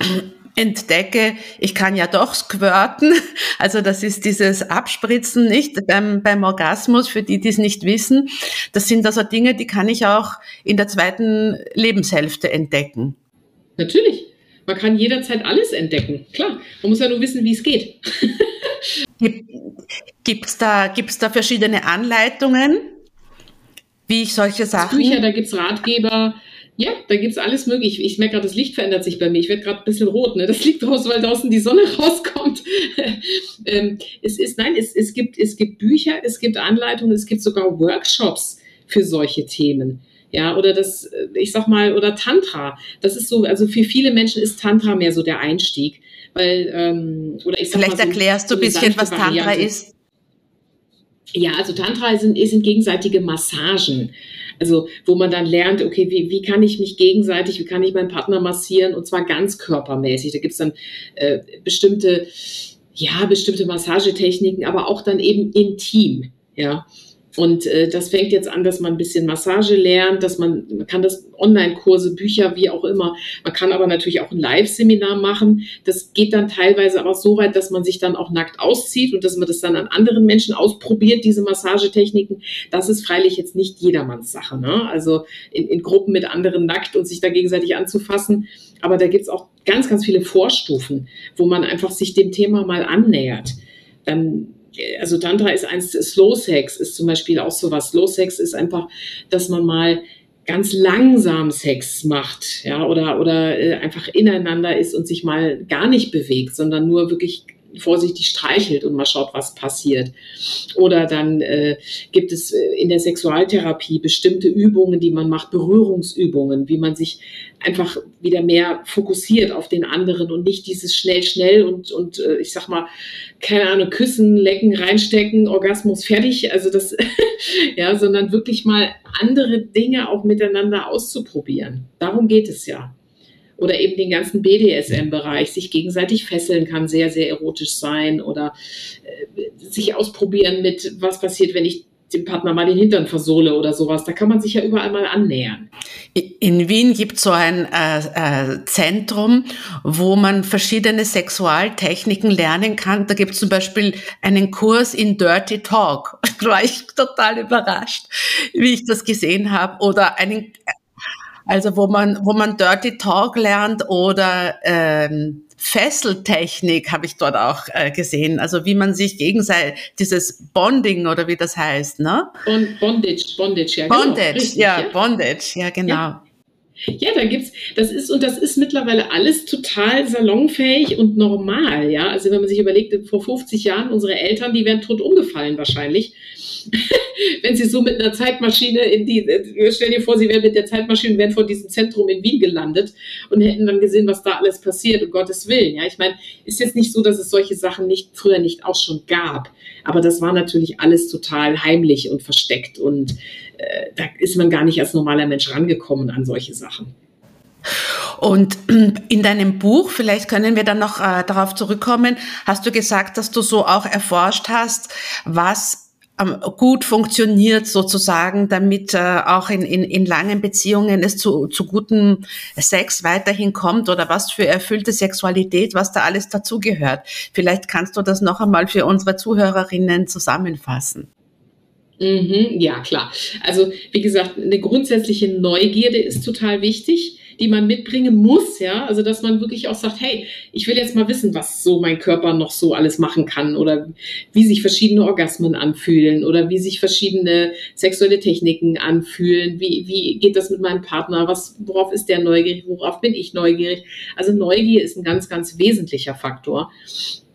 entdecke, ich kann ja doch squirten. (laughs) Also das ist dieses Abspritzen nicht beim, beim Orgasmus, für die, die es nicht wissen. Das sind also Dinge, die kann ich auch in der zweiten Lebenshälfte entdecken. Natürlich. Man kann jederzeit alles entdecken. Klar. Man muss ja nur wissen, wie es geht. (laughs) Gibt es da, gibt's da verschiedene Anleitungen, wie ich solche Sachen. Bücher, da gibt es Ratgeber, ja, da gibt es alles möglich. Ich merke gerade, das Licht verändert sich bei mir. Ich werde gerade ein bisschen rot. Ne? Das liegt raus, weil draußen die Sonne (laughs) rauskommt. ähm, es ist, nein, es, es, gibt, es gibt Bücher, es gibt Anleitungen, es gibt sogar Workshops für solche Themen. Ja, oder das, äh, ich sag mal, oder Tantra. Das ist so, also für viele Menschen ist Tantra mehr so der Einstieg. Weil, ähm, oder ich sag Vielleicht mal so, erklärst du ein bisschen, was Tantra Variante. ist. Ja, also Tantra sind, sind gegenseitige Massagen. Also wo man dann lernt, okay, wie, wie kann ich mich gegenseitig, wie kann ich meinen Partner massieren und zwar ganz körpermäßig. Da gibt's dann äh, bestimmte, ja, bestimmte Massagetechniken, aber auch dann eben intim. Ja, und äh, das fängt jetzt an, dass man ein bisschen Massage lernt, dass man, man kann das Online-Kurse, Bücher, wie auch immer. Man kann aber natürlich auch ein Live-Seminar machen. Das geht dann teilweise aber so weit, dass man sich dann auch nackt auszieht und dass man das dann an anderen Menschen ausprobiert, diese Massagetechniken. Das ist freilich jetzt nicht jedermanns Sache. Ne? Also in, in Gruppen mit anderen nackt und sich da gegenseitig anzufassen. Aber da gibt's auch ganz, ganz viele Vorstufen, wo man einfach sich dem Thema mal annähert. Dann also Tantra ist eins, Slow Sex ist zum Beispiel auch sowas. Slow Sex ist einfach, dass man mal ganz langsam Sex macht, ja, oder, oder äh, einfach ineinander ist und sich mal gar nicht bewegt, sondern nur wirklich vorsichtig streichelt und mal schaut, was passiert. Oder dann äh, gibt es äh, in der Sexualtherapie bestimmte Übungen, die man macht, Berührungsübungen, wie man sich einfach wieder mehr fokussiert auf den anderen und nicht dieses schnell, schnell und, und äh, ich sag mal, keine Ahnung, küssen, lecken, reinstecken, Orgasmus fertig. Also das, (laughs) ja, sondern wirklich mal andere Dinge auch miteinander auszuprobieren. Darum geht es ja oder eben den ganzen BDSM-Bereich, sich gegenseitig fesseln kann sehr, sehr erotisch sein oder äh, sich ausprobieren mit, was passiert, wenn ich dem Partner mal den Hintern versohle oder sowas. Da kann man sich ja überall mal annähern. In Wien gibt es so ein äh, äh, Zentrum, wo man verschiedene Sexualtechniken lernen kann. Da gibt es zum Beispiel einen Kurs in Dirty Talk. (laughs) Da war ich total überrascht, wie ich das gesehen habe. Oder einen, also wo man, wo man Dirty Talk lernt oder ähm, Fesseltechnik habe ich dort auch äh, gesehen. Also wie man sich gegenseitig, dieses Bonding oder wie das heißt, ne? Bondage, Bondage, ja. Genau. Bondage, Richtig, ja, ja, Bondage, ja, genau. Ja. Ja, da gibt's, das ist, und das ist mittlerweile alles total salonfähig und normal, ja. Also wenn man sich überlegt, vor 50 Jahren, unsere Eltern, die wären tot umgefallen wahrscheinlich. (laughs) wenn sie so mit einer Zeitmaschine in die, stell dir vor, sie wären mit der Zeitmaschine, wären vor diesem Zentrum in Wien gelandet und hätten dann gesehen, was da alles passiert, um Gottes Willen, ja. Ich meine, ist jetzt nicht so, dass es solche Sachen nicht, früher nicht auch schon gab. Aber das war natürlich alles total heimlich und versteckt und da ist man gar nicht als normaler Mensch rangekommen an solche Sachen. Und (clears throat) in deinem Buch, vielleicht können wir dann noch äh, darauf zurückkommen, hast du gesagt, dass du so auch erforscht hast, was ähm, gut funktioniert sozusagen, damit äh, auch in, in, in langen Beziehungen es zu, zu gutem Sex weiterhin kommt oder was für erfüllte Sexualität, was da alles dazugehört. Vielleicht kannst du das noch einmal für unsere Zuhörerinnen zusammenfassen. Mhm, ja, klar. Also, wie gesagt, eine grundsätzliche Neugierde ist total wichtig, die man mitbringen muss, ja. Also, dass man wirklich auch sagt, hey, ich will jetzt mal wissen, was so mein Körper noch so alles machen kann oder wie sich verschiedene Orgasmen anfühlen oder wie sich verschiedene sexuelle Techniken anfühlen. Wie, wie geht das mit meinem Partner? Was, worauf ist der neugierig? Worauf bin ich neugierig? Also, Neugier ist ein ganz, ganz wesentlicher Faktor.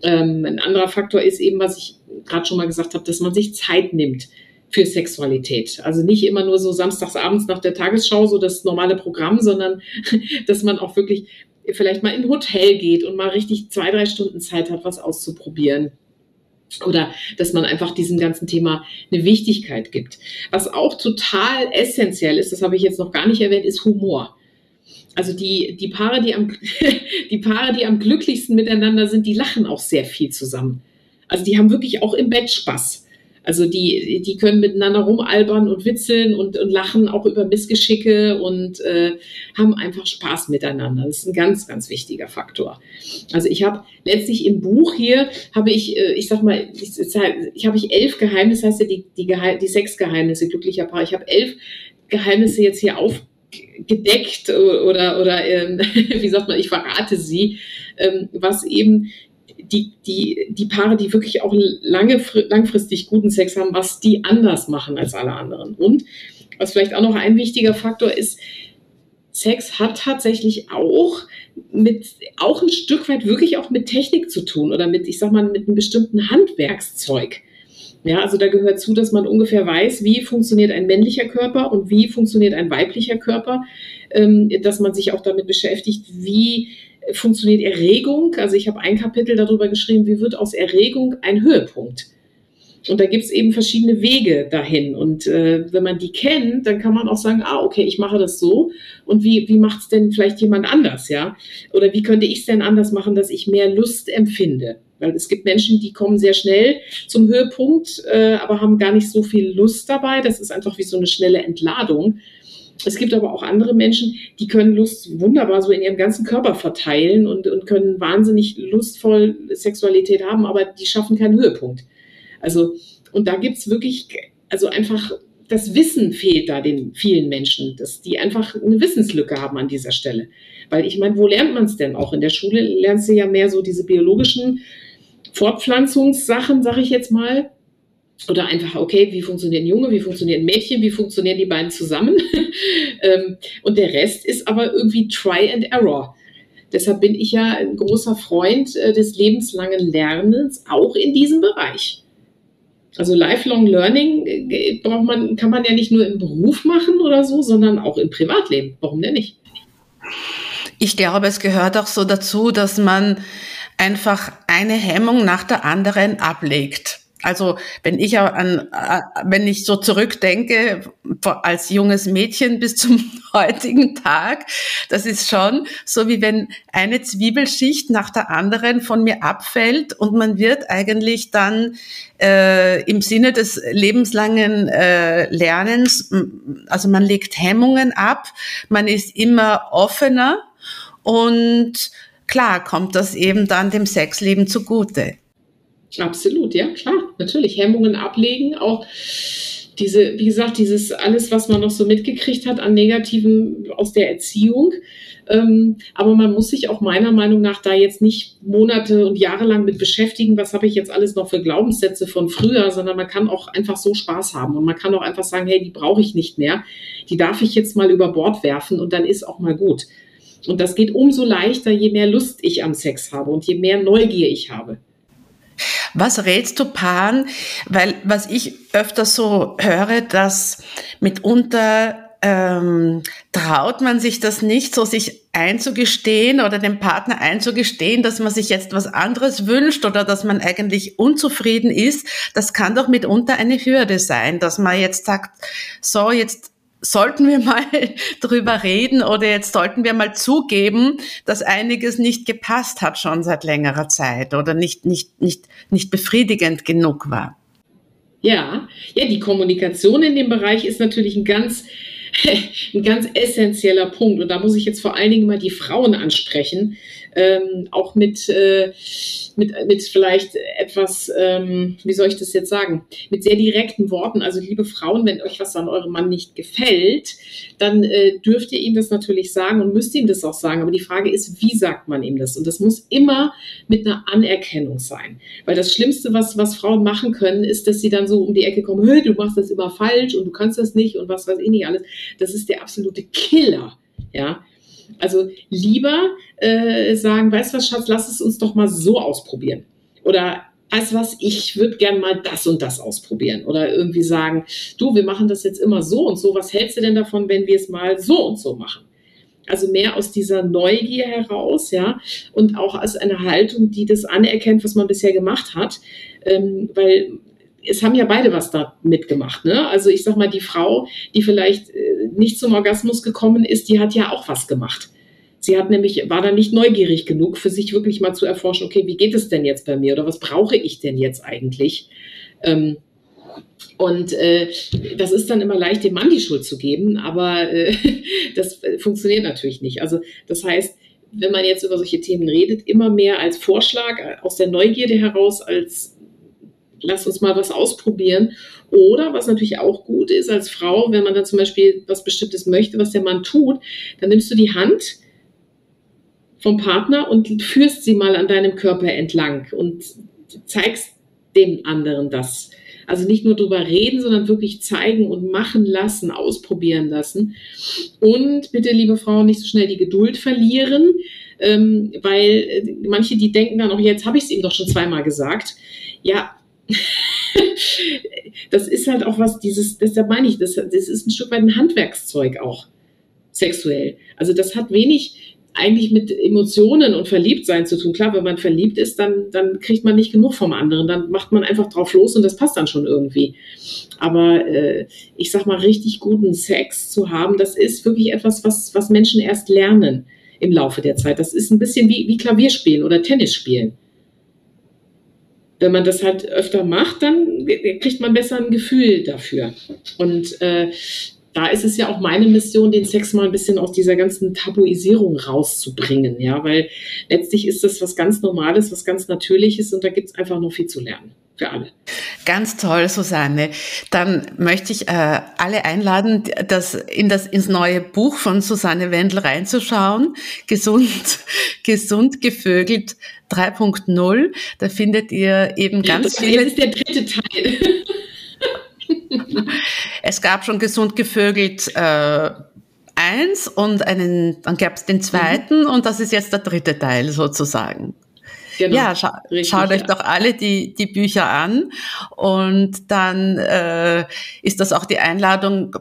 Ähm, ein anderer Faktor ist eben, was ich gerade schon mal gesagt habe, dass man sich Zeit nimmt für Sexualität. Also nicht immer nur so samstags abends nach der Tagesschau so das normale Programm, sondern (laughs) dass man auch wirklich vielleicht mal in ein Hotel geht und mal richtig zwei, drei Stunden Zeit hat, was auszuprobieren. Oder dass man einfach diesem ganzen Thema eine Wichtigkeit gibt. Was auch total essentiell ist, das habe ich jetzt noch gar nicht erwähnt, ist Humor. Also die, die, Paare, die, am, (laughs) die Paare, die am glücklichsten miteinander sind, die lachen auch sehr viel zusammen. Also die haben wirklich auch im Bett Spaß. Also die, die können miteinander rumalbern und witzeln und, und lachen auch über Missgeschicke und äh, haben einfach Spaß miteinander. Das ist ein ganz, ganz wichtiger Faktor. Also ich habe letztlich im Buch hier, habe ich, äh, ich sag mal, ich, ich habe ich elf Geheimnisse, heißt ja die, die, Geheim, die sechs Geheimnisse glücklicher Paar. Ich habe elf Geheimnisse jetzt hier aufgedeckt oder, oder ähm, (laughs) wie sagt man, ich verrate sie, ähm, was eben die, die, die Paare, die wirklich auch lange, langfristig guten Sex haben, was die anders machen als alle anderen. Und was vielleicht auch noch ein wichtiger Faktor ist, Sex hat tatsächlich auch mit, auch ein Stück weit wirklich auch mit Technik zu tun oder mit, ich sag mal, mit einem bestimmten Handwerkszeug. Ja, also da gehört zu, dass man ungefähr weiß, wie funktioniert ein männlicher Körper und wie funktioniert ein weiblicher Körper, ähm, dass man sich auch damit beschäftigt, wie funktioniert Erregung. Also ich habe ein Kapitel darüber geschrieben, wie wird aus Erregung ein Höhepunkt. Und da gibt es eben verschiedene Wege dahin. Und äh, wenn man die kennt, dann kann man auch sagen, ah, okay, ich mache das so. Und wie, wie macht es denn vielleicht jemand anders, ja? Oder wie könnte ich es denn anders machen, dass ich mehr Lust empfinde? Weil es gibt Menschen, die kommen sehr schnell zum Höhepunkt, äh, aber haben gar nicht so viel Lust dabei. Das ist einfach wie so eine schnelle Entladung. Es gibt aber auch andere Menschen, die können Lust wunderbar so in ihrem ganzen Körper verteilen und, und können wahnsinnig lustvoll Sexualität haben, aber die schaffen keinen Höhepunkt. Also, und da gibt es wirklich, also einfach, das Wissen fehlt da den vielen Menschen, dass die einfach eine Wissenslücke haben an dieser Stelle. Weil ich meine, wo lernt man es denn auch? In der Schule lernst du ja mehr so diese biologischen Fortpflanzungssachen, sag ich jetzt mal oder einfach, okay, wie funktioniert ein Junge, wie funktioniert ein Mädchen, wie funktionieren die beiden zusammen? (laughs) Ähm, und der Rest ist aber irgendwie Try and Error. Deshalb bin ich ja ein großer Freund äh, des lebenslangen Lernens, auch in diesem Bereich. Also Lifelong Learning äh, braucht man, kann man ja nicht nur im Beruf machen oder so, sondern auch im Privatleben. Warum denn nicht? Ich glaube, es gehört auch so dazu, dass man einfach eine Hemmung nach der anderen ablegt. Also wenn ich an, äh, wenn ich so zurückdenke, als junges Mädchen (laughs) bis zum heutigen Tag, das ist schon so wie wenn eine Zwiebelschicht nach der anderen von mir abfällt und man wird eigentlich dann äh, im Sinne des lebenslangen äh, Lernens, also man legt Hemmungen ab, man ist immer offener und klar kommt das eben dann dem Sexleben zugute. Absolut, ja, klar, natürlich. Hemmungen ablegen, auch diese, wie gesagt, dieses alles, was man noch so mitgekriegt hat an Negativen aus der Erziehung. Ähm, aber man muss sich auch meiner Meinung nach da jetzt nicht Monate und Jahre lang mit beschäftigen, was habe ich jetzt alles noch für Glaubenssätze von früher, sondern man kann auch einfach so Spaß haben und man kann auch einfach sagen, hey, die brauche ich nicht mehr, die darf ich jetzt mal über Bord werfen und dann ist auch mal gut. Und das geht umso leichter, je mehr Lust ich am Sex habe und je mehr Neugier ich habe. Was rätst du Paaren? Weil was ich öfter so höre, dass mitunter ähm, traut man sich das nicht, so sich einzugestehen oder dem Partner einzugestehen, dass man sich jetzt was anderes wünscht oder dass man eigentlich unzufrieden ist. Das kann doch mitunter eine Hürde sein, dass man jetzt sagt, so jetzt sollten wir mal (laughs) drüber reden oder jetzt sollten wir mal zugeben, dass einiges nicht gepasst hat schon seit längerer Zeit oder nicht, nicht, nicht, nicht befriedigend genug war. Ja, ja, die Kommunikation in dem Bereich ist natürlich ein ganz, (laughs) ein ganz essentieller Punkt. Und da muss ich jetzt vor allen Dingen mal die Frauen ansprechen, ähm, auch mit, äh, mit, mit vielleicht etwas, ähm, wie soll ich das jetzt sagen, mit sehr direkten Worten. Also liebe Frauen, wenn euch was an eurem Mann nicht gefällt, dann äh, dürft ihr ihm das natürlich sagen und müsst ihm das auch sagen. Aber die Frage ist, wie sagt man ihm das? Und das muss immer mit einer Anerkennung sein. Weil das Schlimmste, was, was Frauen machen können, ist, dass sie dann so um die Ecke kommen, du machst das immer falsch und du kannst das nicht und was weiß ich nicht alles. Das ist der absolute Killer. Ja, also lieber äh, sagen, weißt du was, Schatz, lass es uns doch mal so ausprobieren. Oder weißt du was, ich würde gern mal das und das ausprobieren. Oder irgendwie sagen, du, wir machen das jetzt immer so und so. Was hältst du denn davon, wenn wir es mal so und so machen? Also mehr aus dieser Neugier heraus, ja, und auch als eine Haltung, die das anerkennt, was man bisher gemacht hat. Ähm, weil es haben ja beide was da mitgemacht. Ne? Also ich sag mal, die Frau, die vielleicht äh, nicht zum Orgasmus gekommen ist, die hat ja auch was gemacht. Sie hat nämlich, war da nicht neugierig genug, für sich wirklich mal zu erforschen, okay, wie geht es denn jetzt bei mir oder was brauche ich denn jetzt eigentlich? Ähm, und äh, das ist dann immer leicht, dem Mann die Schuld zu geben, aber äh, (laughs) das funktioniert natürlich nicht. Also das heißt, wenn man jetzt über solche Themen redet, immer mehr als Vorschlag äh, aus der Neugierde heraus, als lass uns mal was ausprobieren. Oder was natürlich auch gut ist als Frau, wenn man dann zum Beispiel was Bestimmtes möchte, was der Mann tut, dann nimmst du die Hand vom Partner und führst sie mal an deinem Körper entlang und zeigst dem anderen das. Also nicht nur drüber reden, sondern wirklich zeigen und machen lassen, ausprobieren lassen. Und bitte, liebe Frauen, nicht so schnell die Geduld verlieren, ähm, weil äh, manche, die denken dann auch, jetzt habe ich es ihm doch schon zweimal gesagt. Ja, (laughs) das ist halt auch was, dieses, deshalb meine ich, das, das ist ein Stück weit ein Handwerkszeug auch, sexuell. Also das hat wenig eigentlich mit Emotionen und Verliebtsein zu tun. Klar, wenn man verliebt ist, dann, dann kriegt man nicht genug vom anderen. Dann macht man einfach drauf los und das passt dann schon irgendwie. Aber äh, ich sag mal, richtig guten Sex zu haben, das ist wirklich etwas, was, was Menschen erst lernen im Laufe der Zeit. Das ist ein bisschen wie, wie Klavierspielen oder Tennis spielen wenn man das halt öfter macht, dann kriegt man besser ein Gefühl dafür. Und äh, da ist es ja auch meine Mission, den Sex mal ein bisschen aus dieser ganzen Tabuisierung rauszubringen, ja, weil letztlich ist das was ganz Normales, was ganz Natürliches und da gibt es einfach noch viel zu lernen für alle. Ganz toll, Susanne. Dann möchte ich äh, alle einladen, das in das ins neue Buch von Susanne Wendel reinzuschauen. Gesund, (laughs) gesund gevögelt 3.0. Da findet ihr eben ganz ja, viele. Das ist der dritte Teil. (laughs) es gab schon gesund gevögelt. Äh, eins und einen, dann gab es den zweiten mhm. und das ist jetzt der dritte Teil sozusagen. Genau. Ja, scha Richtig, schaut euch doch alle die, die Bücher an und dann äh, ist das auch die Einladung,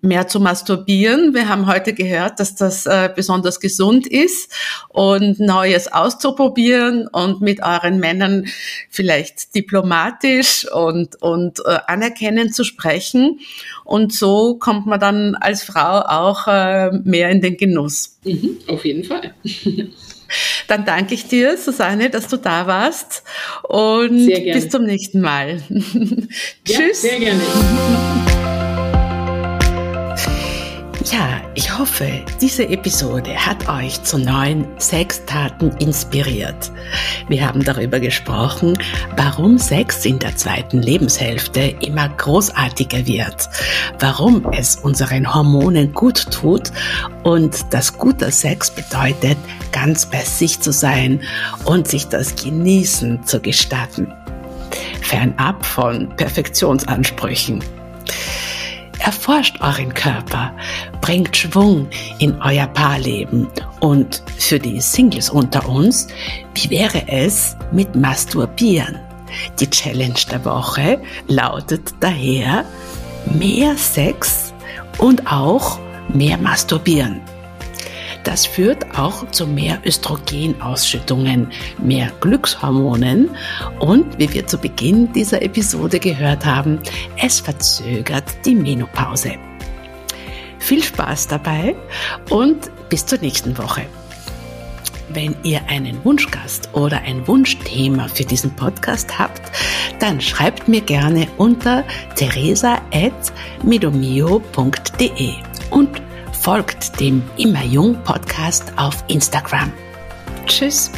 mehr zu masturbieren. Wir haben heute gehört, dass das äh, besonders gesund ist und Neues auszuprobieren und mit euren Männern vielleicht diplomatisch und, und äh, anerkennend zu sprechen. Und so kommt man dann als Frau auch äh, mehr in den Genuss. Mhm, auf jeden Fall. (laughs) Dann danke ich dir, Susanne, dass du da warst und bis zum nächsten Mal. (laughs) Ja, Tschüss. Sehr gerne. Ja, ich hoffe, diese Episode hat euch zu neuen Sextaten inspiriert. Wir haben darüber gesprochen, warum Sex in der zweiten Lebenshälfte immer großartiger wird, warum es unseren Hormonen gut tut und dass guter Sex bedeutet, ganz bei sich zu sein und sich das Genießen zu gestatten. Fernab von Perfektionsansprüchen. Erforscht euren Körper, bringt Schwung in euer Paarleben und für die Singles unter uns, wie wäre es mit Masturbieren? Die Challenge der Woche lautet daher mehr Sex und auch mehr Masturbieren. Das führt auch zu mehr Östrogenausschüttungen, mehr Glückshormonen und, wie wir zu Beginn dieser Episode gehört haben, es verzögert die Menopause. Viel Spaß dabei und bis zur nächsten Woche. Wenn ihr einen Wunschgast oder ein Wunschthema für diesen Podcast habt, dann schreibt mir gerne unter teresa.medomio.de und folgt dem Immer Jung Podcast auf Instagram. Tschüss!